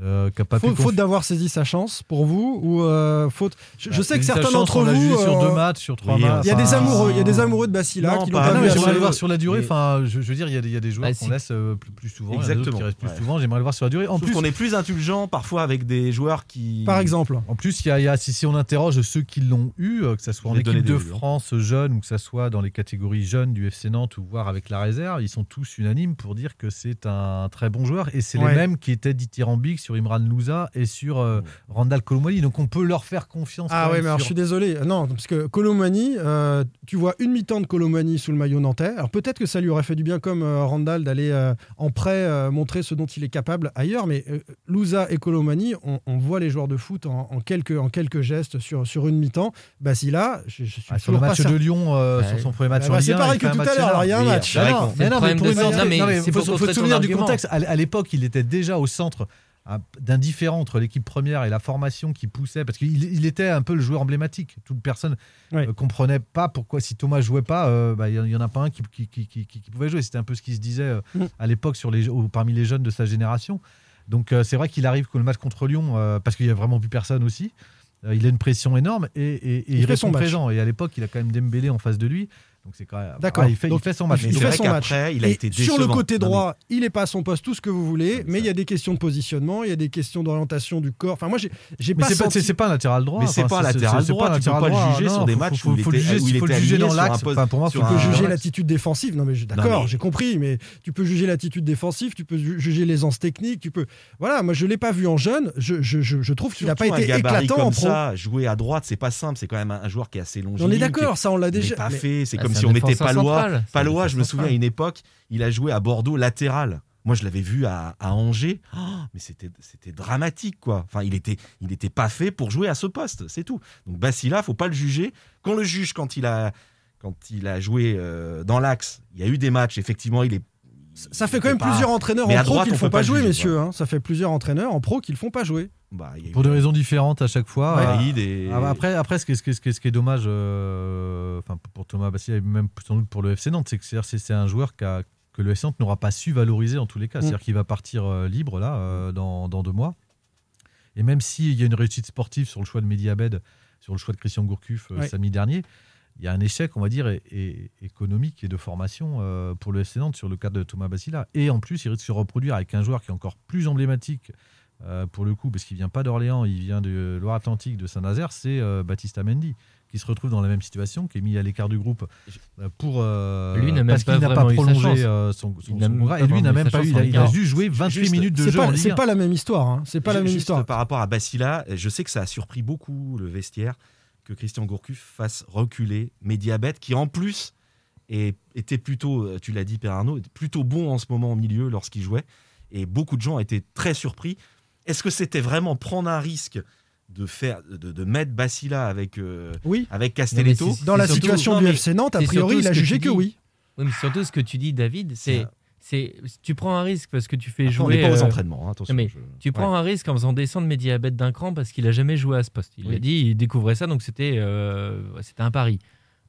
Euh, pas Faute, d'avoir saisi sa chance pour vous ou euh, faute Je, je sais que certains d'entre on vous. sur euh, deux matchs, sur trois oui, matchs. Il y a des amoureux, il y a des amoureux de Bacilla Non, qui pas- l'ont Ah pas mais à j'aimerais le voir sur la durée. Mais- Enfin, je, je veux dire, il y a des, il y a des joueurs Bah, qu'on laisse euh, plus, plus souvent, Exactement, qui restent plus ouais. souvent. J'aimerais le voir sur la durée. En plus, qu'on est plus indulgent parfois avec des joueurs qui. Par exemple. En plus, il y a, il y a- si, si on interroge ceux qui l'ont eu, que ce soit en équipe de. France jeune ou que ce soit dans les catégories jeunes du FC Nantes ou voire avec la réserve, ils sont tous unanimes pour dire que c'est un très bon joueur. Et c'est les mêmes qui étaient dithyrambiques sur Imran Louza et sur euh, Randall Colomwani. Donc on peut leur faire confiance. Ah même mais alors je suis désolé. Non, parce que Colomani, euh, tu vois une mi-temps de Colomani sous le maillot nantais. Alors peut-être que ça lui aurait fait du bien comme euh, Randall d'aller euh, en prêt euh, montrer ce dont il est capable ailleurs. Mais euh, Louza et Colomani, on, on voit les joueurs de foot en, en quelques, en quelques gestes sur, sur une mi-temps. Basila, je, je suis Ah, sur le match de. Lyon, euh, Ouais. sur son premier match Bah, en c'est Ligue 1, pareil il que tout à l'heure, alors il y a un match. Bah mais non, mais pour faut, se souvenir du contexte. À, à l'époque, il était déjà au centre à- d'un différent entre l'équipe première et la formation qui poussait, parce qu'il il était un peu le joueur emblématique. Toute personne ne comprenait pas pourquoi, si Thomas jouait pas, euh, bah, il n'y en a pas un qui, qui- qui- qui- qui pouvait jouer. C'était un peu ce qui se disait euh, Mm. à l'époque sur les, parmi les jeunes de sa génération. Donc euh, c'est vrai qu'il arrive que le match contre Lyon, euh, parce qu'il n'y a vraiment plus personne aussi, euh, il a une pression énorme et, et- et Il il, fait reste son match. présent. Et à l'époque, il a quand même Dembélé en face de lui. Donc c'est quand même. D'accord. Ah, il, fait, il Donc, fait son match. il fait son match. il a été sur le côté Non, mais- droit, il est pas à son poste, tout ce que vous voulez, Non, mais mais il y a des questions de positionnement, il y a des questions d'orientation du corps. Enfin, moi, j'ai pas c'est pas, senti- c'est- pas un latéral droit. Mais c'est pas un latéral c'est droit, un tu peux pas le juger Non, sur des faut- matchs faut, où il faut le était- juger, où il faut le était juger aligné dans l'axe. Enfin, pour moi, Tu peux juger l'attitude défensive. Non, mais d'accord, j'ai compris, mais tu peux juger l'attitude défensive, tu peux ju- juger l'aisance technique, tu peux. Voilà, moi je l'ai pas vu en jeune. Je, je, je, je trouve qu'il n'a pas été éclatant en pro. jouer à droite, c'est pas simple. C'est quand même un, joueur qui est assez long. on est d'accord, ça on l'a déjà. pas fait. C'est comme si on mettait Palois. Palois, je me souviens à une époque, il a joué à Bordeaux latéral. Moi, je l'avais vu à, à Angers. Oh, mais c'était c'était dramatique, quoi. Enfin, il était il était pas fait pour jouer à ce poste, c'est tout. Donc Basila, faut pas le juger. Qu'on le juge quand il a quand il a joué euh, dans l'axe. Il y a eu des matchs, effectivement, il est. Ça fait quand même pas- plusieurs entraîneurs Mais en pro droite, qui le on font pas jouer, juger, messieurs. hein. Ça fait plusieurs entraîneurs en pro qui le font pas jouer. Bah, il y a eu Pour des raisons différentes à chaque fois. Euh, et- ah, Après, après ce, qui est, ce, qui est- ce qui est- ce qui est dommage euh, enfin, pour Thomas Bassi et même sans doute pour le FC Nantes, c'est que c'est- un joueur qui a- que le FC Nantes n'aura pas su valoriser en tous les cas. Mm. C'est-à-dire qu'il va partir euh, libre là euh, dans, dans deux mois. Et même s'il y a une réussite sportive sur le choix de Mehdi Abed, sur le choix de Christian Gourcuff euh, Ouais. samedi dernier, il y a un échec, on va dire, économique et de formation euh, pour le FC Nantes sur le cas de Thomas Bassila. Et en plus, il risque de se reproduire avec un joueur qui est encore plus emblématique euh, pour le coup, parce qu'il vient pas d'Orléans, il vient de Loire-Atlantique, de Saint-Nazaire, c'est euh, Baptiste Amendi, qui se retrouve dans la même situation, qui est mis à l'écart du groupe pour euh, Lui n'a même parce qu'il n'a pas prolongé son, contrat. pas Et lui n'a même pas eu, chance il a, il a juste joué 28 Juste, minutes de jeu c'est 1. pas la même histoire. hein. C'est pas la même juste histoire. par rapport à Basila, je sais que ça a surpris beaucoup le vestiaire que Christian Gourcuff fasse reculer Mediabet, qui en plus est- était plutôt, euh, tu l'as dit, Père Arnaud, plutôt bon en ce moment au milieu lorsqu'il jouait. Et beaucoup de gens étaient très surpris. Est-ce que c'était vraiment prendre un risque de faire, de, de mettre Basila avec, euh, Oui. avec Castelletto Dans la situation non, du FC Nantes, a priori, il a que jugé que dis. oui. Oui, mais surtout ce que tu dis, David, c'est, c'est, tu prends un risque parce que tu fais Après, on jouer. n'est pas aux euh, entraînements, hein, attention. mais je- Tu prends un risque en faisant descendre Mediabet d'un cran parce qu'il a jamais joué à ce poste. Il Oui. a dit, il découvrait ça, donc c'était, euh, c'était un pari.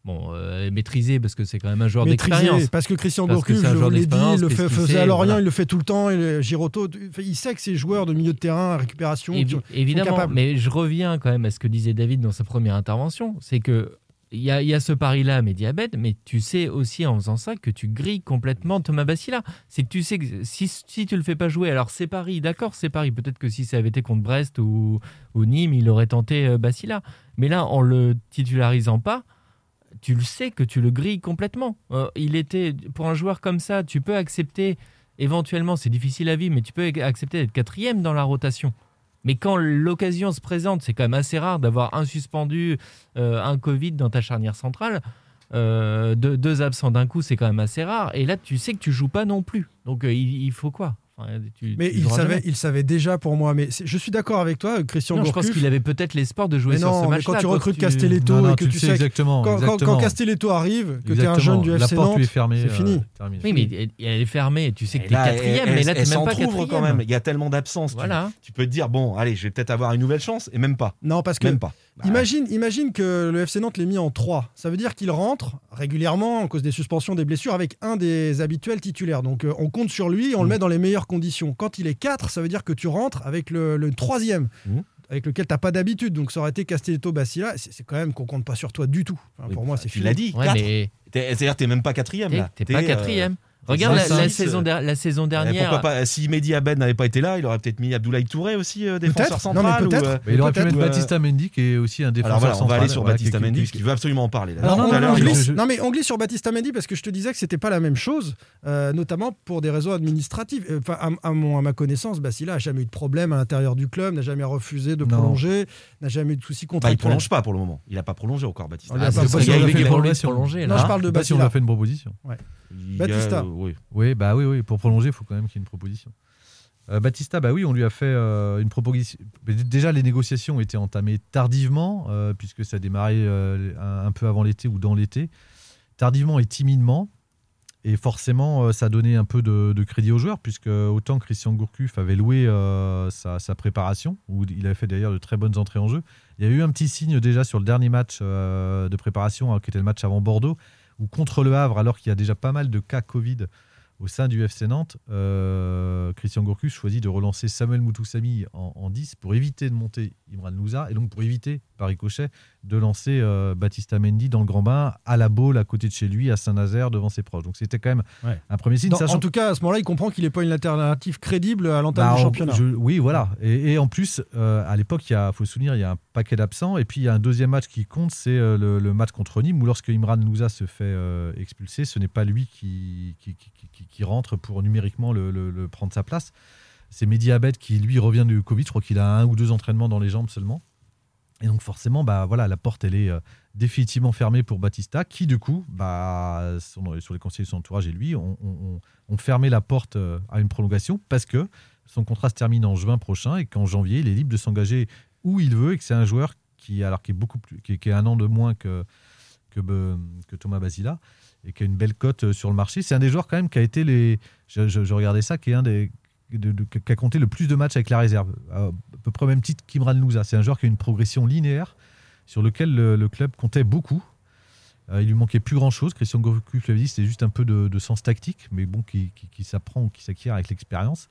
Bon, euh, maîtrisé parce que c'est quand même un joueur d'expérience. parce que Christian un je vous l'ai dit, il le fait, faisait sait, à Lorient, voilà. il le fait tout le temps. Et Giroto, il sait que ces joueurs de milieu de terrain, récupération, Évi- évidemment, capables. mais je reviens quand même à ce que disait David dans sa première intervention, c'est que il y, a- ce pari-là, Mediabet, mais tu sais aussi en faisant ça que tu grilles complètement Thomas Bassila. C'est que tu sais que si, si tu le fais pas jouer, alors c'est Paris, d'accord, c'est Paris. Peut-être que si ça avait été contre Brest ou, ou Nîmes, il aurait tenté euh, Bassila. Mais là, en le titularisant pas, tu le sais que tu le grilles complètement. Euh, il était pour un joueur comme ça, tu peux accepter éventuellement, c'est difficile à vivre, mais tu peux accepter d'être quatrième dans la rotation. Mais quand l'occasion se présente, c'est quand même assez rare d'avoir un suspendu, euh, un Covid dans ta charnière centrale. Euh, deux, absents d'un coup, c'est quand même assez rare. Et là, tu sais que tu joues pas non plus. Donc, euh, il faut quoi? Enfin, tu- Mais tu il savait, il savait déjà pour moi. Mais je suis d'accord avec toi, Christian Non, je pense qu'il avait peut-être l'espoir de jouer Mais sur non, ce mais match-là. quand tu recrutes Castelletto Non, non, et que tu sais exactement. Quand, quand- exactement. quand Castelletto arrive, que tu es un jeune du La FC porte Nantes, lui est fermée. c'est euh, fini. terminé. Oui, mais elle, est fermée. Tu sais que tu es quatrième, mais là, elle tu n'es même pas quatrième. quand même. Il y a tellement d'absence. Tu- Voilà. Tu, peux te dire, bon, allez, je vais peut-être avoir une nouvelle chance, et même pas. Non, parce que Même pas. Bah, Imagine, imagine que le FC Nantes l'ait mis en 3. Ça veut dire qu'il rentre régulièrement, en cause des suspensions, des blessures, avec un des habituels titulaires. Donc euh, on compte sur lui et on le Mhm. met dans les meilleures conditions. Quand il est 4, ça veut dire que tu rentres avec le, le troisième. Mhm. Avec lequel tu n'as pas d'habitude. Donc ça aurait été Castelletto Bacilla. C'est c'est quand même qu'on compte pas sur toi du tout. Enfin, Oui, pour moi, bah, c'est Tu fini. l'as dit, Ouais, 4. mais C'est-à-dire, t'es même pas quatrième t'es pas euh, quatrième. Regarde la, saison, euh, der- la saison eh, dernière. Pourquoi pas Si Mehdi Abed n'avait pas été là, il aurait peut-être mis Abdoulaye Touré aussi, euh, défenseur Peut-être. Non, mais central. ou, peut-être. euh, Mais il aurait pu Peut-être, mettre euh, Baptista Mendy, qui est aussi un défenseur Alors voilà, on va central, aller sur voilà, Baptista qui- qui- Mendy, qui- parce qu'il veut absolument en parler. là. Il- glisse- je- non mais on glisse sur Baptista Mendy parce que je te disais que c'était pas la même chose, euh, notamment pour des raisons administratives. Euh, Enfin, à, à mon- à ma connaissance, Bacilla a jamais eu de problème à l'intérieur du club, n'a jamais refusé de prolonger, n'a jamais eu de soucis Bah, il contractuels. prolonge pas pour le moment. Il a pas prolongé encore, Baptista. On lui a Ah, pas prolongé. Non, là. je parle de pas si on lui a fait une proposition. Il oui. Bah oui, oui. Pour prolonger, il faut quand même qu'il y ait une proposition. Euh, Baptista, bah oui, on lui a fait euh, une proposition. Déjà, les négociations étaient entamées tardivement, euh, puisque ça a démarré euh, un, peu avant l'été ou dans l'été. Tardivement et timidement. Et forcément, ça donnait un peu de, crédit aux joueurs, puisque autant Christian Gourcuff avait loué sa, sa préparation, où il avait fait d'ailleurs de très bonnes entrées en jeu. Il y a eu un petit signe déjà sur le dernier match de préparation, hein, qui était le match avant Bordeaux, où contre le Havre, alors qu'il y a déjà pas mal de cas Covid au sein du FC Nantes, euh, Christian Gourcuff choisit de relancer Samuel Moutoussamy en, en 10 pour éviter de monter Imran Louza et donc pour éviter, par ricochet, de lancer euh, Baptista Mendy dans le grand bain à la Baule, à côté de chez lui, à Saint-Nazaire, devant ses proches. Donc c'était quand même Ouais. un premier signe. Dans- sachant en tout cas, à ce moment-là, il comprend qu'il n'est pas une alternative crédible à l'entame bah, du championnat. je- oui, voilà. Et, et en plus, euh, à l'époque, il faut se souvenir, il y a un paquet d'absents. Et puis, il y a un deuxième match qui compte, c'est euh, le, le match contre Nîmes, où lorsque Imran Louza se fait euh, expulser, ce n'est pas lui qui, qui, qui- qui- qui rentre pour numériquement le, le- le prendre sa place. C'est Mehdi Abed qui, lui, revient du Covid. Je crois qu'il a un ou deux entraînements dans les jambes seulement. Et donc, forcément, bah, voilà, la porte, elle est euh, définitivement fermée pour Batista, qui, du coup, bah, son- sur les conseillers de son entourage et lui, ont, ont- ont fermé la porte euh, à une prolongation parce que son contrat se termine en juin prochain et qu'en janvier, il est libre de s'engager où il veut et que c'est un joueur qui, alors, qui est beaucoup plus, qui, est- un an de moins que, que, que Thomas Basila et qui a une belle cote euh, sur le marché. C'est un des joueurs quand même qui a été les, je- je regardais ça, qui est un des qui a compté le plus de matchs avec la réserve, à peu près au même titre qu'Imran Louza. C'est un joueur qui a une progression linéaire sur lequel le, club comptait beaucoup. Euh, il lui manquait plus grand chose. Christian Gourcuff l'avait dit, c'était juste un peu de, sens tactique, mais bon, qui, qui- qui s'apprend ou qui s'acquiert avec l'expérience.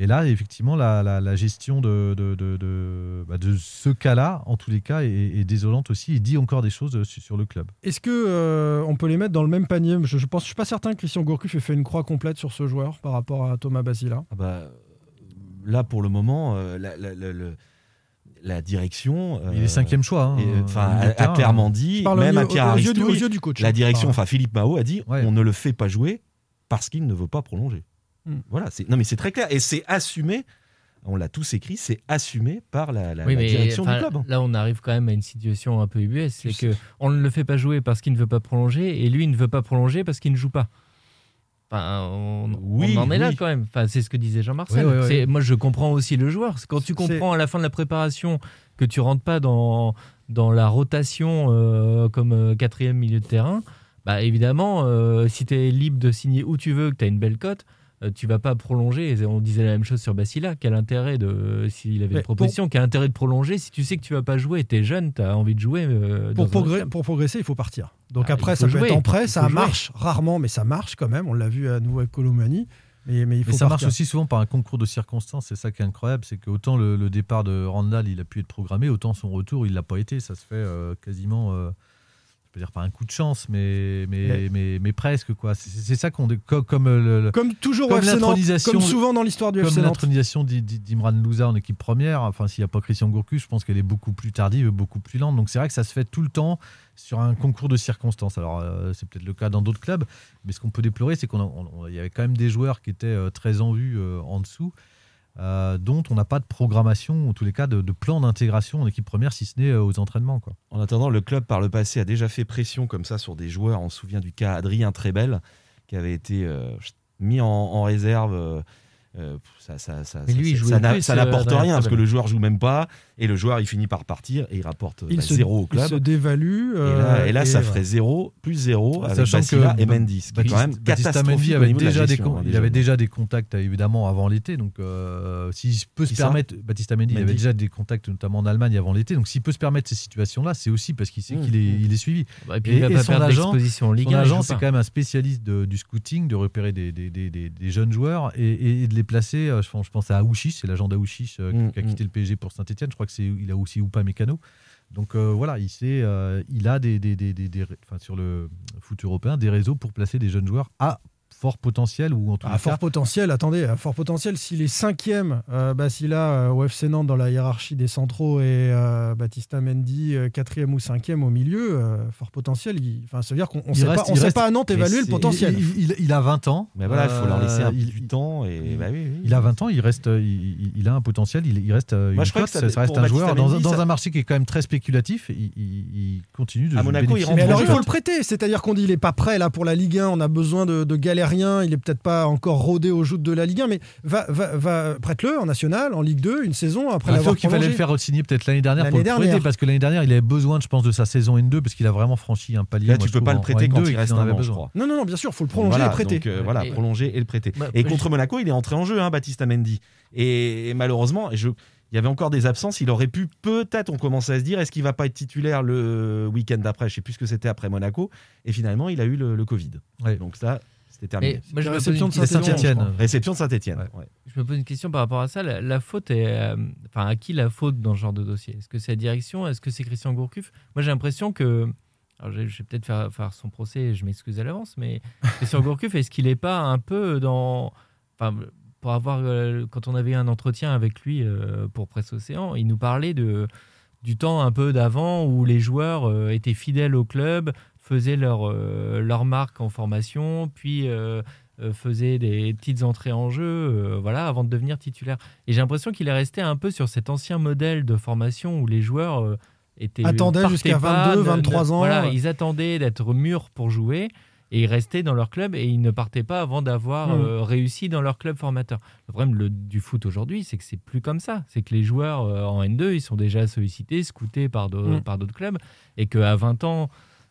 Et là, effectivement, la, la- la gestion de, de, de- de- bah, de ce cas-là, en tous les cas, est, est désolante aussi et dit encore des choses euh, sur, sur le club. Est-ce que euh, on peut les mettre dans le même panier? Je, je pense, je suis pas certain que Christian Gourcuff ait fait une croix complète sur ce joueur par rapport à Thomas Basila. Ah bah, là, pour le moment, euh, la, la- la- le- la direction. il est cinquième choix. hein, euh, enfin, a, a terrain. clairement dit, même au- à Pierre yeux du, aux Aristoui, yeux du coach. la direction, enfin Philippe Mao a dit, Ouais. on ne le fait pas jouer parce qu'il ne veut pas prolonger. Hmm. Voilà, c'est non mais c'est très clair et c'est assumé. On l'a tous écrit, c'est assumé par la, la- Oui, la mais direction du club. là, on arrive quand même à une situation un peu ubuesque. C'est que on ne le fait pas jouer parce qu'il ne veut pas prolonger, et lui, il ne veut pas prolonger parce qu'il ne joue pas. Enfin, on, Oui, on en est là quand même. Enfin, c'est ce que disait Jean-Marcel. Oui. C'est- Moi, je comprends aussi le joueur. Quand tu comprends à la fin de la préparation que tu rentres pas dans, dans la rotation euh, comme euh, quatrième milieu de terrain, bah évidemment, euh, si tu es libre de signer où tu veux, que tu as une belle cote, tu vas pas prolonger. Et On disait la même chose sur Basila. Quel intérêt de, s'il avait Mais une proposition, quel intérêt de prolonger si tu sais que tu vas pas jouer, tu es jeune, tu as envie de jouer. euh, Pour, progr- progresser, il faut partir. Donc Ah, après, ça peut être en prêt, ça jouer. marche rarement, mais ça marche quand même. On l'a vu à nouveau avec Colomani. Mais, mais il faut Mais ça marche aussi souvent par un concours de circonstances. C'est ça qui est incroyable, c'est que autant le, le départ de Randall, il a pu être programmé, autant son retour, il l'a pas été. Ça se fait euh, quasiment, euh, dire pas un coup de chance, mais mais Ouais. mais, mais presque quoi. C'est ça qu'on dé- co- comme euh, le- Comme toujours Comme comme souvent dans l'histoire du comme l'intronisation d'I- d'I- d'Imran Louza en équipe première. Enfin, s'il n'y a pas Christian Gourcuff, je pense qu'elle est beaucoup plus tardive, beaucoup plus lente. Donc c'est vrai que ça se fait tout le temps sur un concours de circonstances. Alors euh, c'est peut-être le cas dans d'autres clubs, mais ce qu'on peut déplorer, c'est qu'on a- on- on- il y avait quand même des joueurs qui étaient euh, très en vue euh, en dessous. Euh, dont on n'a pas de programmation, en tous les cas de, plan d'intégration en équipe première, si ce n'est euh, aux entraînements. Quoi. En attendant, le club par le passé a déjà fait pression comme ça sur des joueurs. On se souvient du cas Adrien Trébel qui avait été euh, mis en réserve euh, ça, ça, ça, Mais lui, il ça- jouait ça n'a- plus, ça n'apporte rien parce que le joueur joue même pas et le joueur il finit par partir et il rapporte Il bah, se- zéro au il club. se dévalue. Et là, euh, et là, ça et ferait zéro plus zéro avec Sachant Bastila que et Mendy, ce qui est quand même catastrophique avait de déjà des hein, il avait déjà des contacts évidemment avant l'été donc euh, s'il peut se permettre Baptiste Mendy il Mendy. avait déjà des contacts notamment en Allemagne avant l'été donc s'il peut se permettre ces situations là c'est aussi parce qu'il sait Mmh, qu'il est, mmh. il est suivi Bah, Et puis il son agent- l'exposition en Ligue son 1. il agent joue c'est quand même un spécialiste du scouting de repérer des, jeunes joueurs et de les euh, je pense, je pense à Aouchiche c'est l'agent d'Aouchiche euh, Mmh, qui a mmh. quitté le PSG pour Saint-Etienne je crois que c'est il a aussi Oupa Mécano donc euh, voilà, il, sait, euh, il a des, des, des, des- des- enfin, sur le foot européen des réseaux pour placer des jeunes joueurs à fort potentiel ou en tout À cas fort potentiel, attendez, à fort potentiel, s'il est cinquième, euh, Basila euh, au FC Nantes dans la hiérarchie des centraux et euh, Baptista Mendy euh, quatrième ou cinquième au milieu, euh, fort potentiel, il- enfin, ça veut dire qu'on ne sait, reste- pas, on sait reste- pas à Nantes évaluer le potentiel. Il, il- il a 20 ans. Mais voilà, il faut leur laisser un peu du temps et il- bah oui, oui. Il a 20 ans, il reste, il, a un potentiel, il, il reste euh, Moi, une je crois que ça- reste un joueur dans, Mendy, dans ça- un marché qui est quand même très spéculatif. Il, il- il continue de À Monaco, il Mais alors il faut le prêter, c'est-à-dire qu'on dit il est pas prêt là pour la Ligue 1, on a besoin de, de galériens, il est peut-être pas encore rodé aux joutes de la Ligue 1, mais va, va, va prête-le en National, en Ligue 2, une saison après Il l'avoir faut qu'il fallait le faire signer peut-être l'année dernière L'année pour le dernière. prêter parce que l'année dernière il avait besoin, je pense, de sa saison N2 parce qu'il a vraiment franchi un palier. Là, moi, tu peux trouve, pas le prêter quand N2 et il reste en un avait an, je besoin. crois. Non, non, non, bien sûr, il faut le prolonger Voilà, et prêter. donc, euh, voilà, Et- prolonger et le prêter. Bah, et moi, contre je- Monaco, il est entré en jeu, hein, Baptiste Mendy. Et, et malheureusement, je, il y avait encore des absences. Il aurait pu, peut-être, on commençait à se dire, est-ce qu'il va pas être titulaire le week-end d'après Je sais plus ce que c'était après Monaco. Et finalement, il a eu le, le Covid. Ouais. Donc ça, c'était terminé. Moi, je pose réception une de Saint-Étienne, Saint-Etienne. Réception de Saint-Etienne. Ouais. Je me pose une question par rapport à ça. La, la faute est. euh, Enfin, à qui la faute dans ce genre de dossier? Est-ce que c'est la direction? Est-ce que c'est Christian Gourcuff? Moi, j'ai l'impression que. Alors, je je vais peut-être faire, faire son procès, et je m'excuse à l'avance, mais Christian Gourcuff, est-ce qu'il n'est pas un peu dans. Enfin, pour avoir. euh, quand on avait un entretien avec lui euh, pour Presse Océan, il nous parlait de, du temps un peu d'avant où les joueurs euh, étaient fidèles au club, faisaient leur, euh, leur marque en formation, puis. euh, euh, faisait des petites entrées en jeu, voilà, avant de devenir titulaire. Et j'ai l'impression qu'il est resté un peu sur cet ancien modèle de formation où les joueurs étaient Attendaient jusqu'à pas, 22, ne- 23 ne- ans. Voilà, ils attendaient d'être mûrs pour jouer et ils restaient dans leur club et ils ne partaient pas avant d'avoir Mm. euh, réussi dans leur club formateur. Le problème le- du foot aujourd'hui, c'est que c'est plus comme ça. C'est que les joueurs euh, en N2, ils sont déjà sollicités, scoutés par Mm. par d'autres clubs et qu'à 20 ans,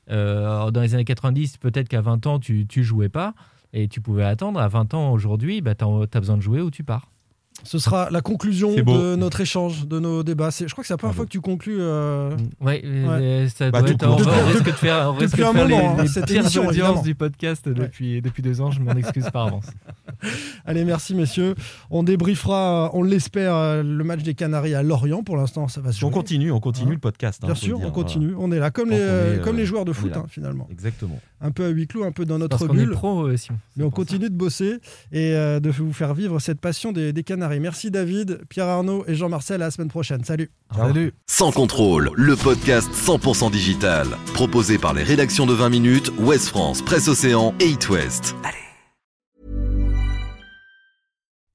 euh, dans les années 90, peut-être qu'à 20 ans, tu, tu jouais pas et tu pouvais attendre. À 20 ans aujourd'hui, bah, tu as besoin de jouer ou tu pars. Ce sera la conclusion de notre échange, de nos débats. C'est- Je crois que c'est la première Bravo. fois que tu conclus. euh, Ouais, euh, ça Bah, doit être- court. on, risque de faire, on risque depuis de un faire moment, les, hein, les cette pires émission, audiences évidemment. du podcast depuis, depuis deux ans. Je m'en excuse par avance. Allez, merci messieurs. On débriefera, on l'espère, euh, le match des Canaries à Lorient. Pour l'instant, ça va se On jouer. continue, on continue Hein le podcast. hein, Bien sûr, on continue. On est là, comme, les, on euh, est, comme euh, les joueurs de on foot, hein, finalement. Exactement. Un peu à huis clos, un peu dans Parce notre qu'on est bulle. pro, euh. Mais on continue de bosser et euh, de vous faire vivre cette passion des, des Canaries. Merci David, Pierre Arnaud et Jean-Marcel. À la semaine prochaine. Salut. Salut. Sans contrôle, le podcast 100% digital. Proposé par les rédactions de 20 minutes, Ouest France, Presse Océan et It West.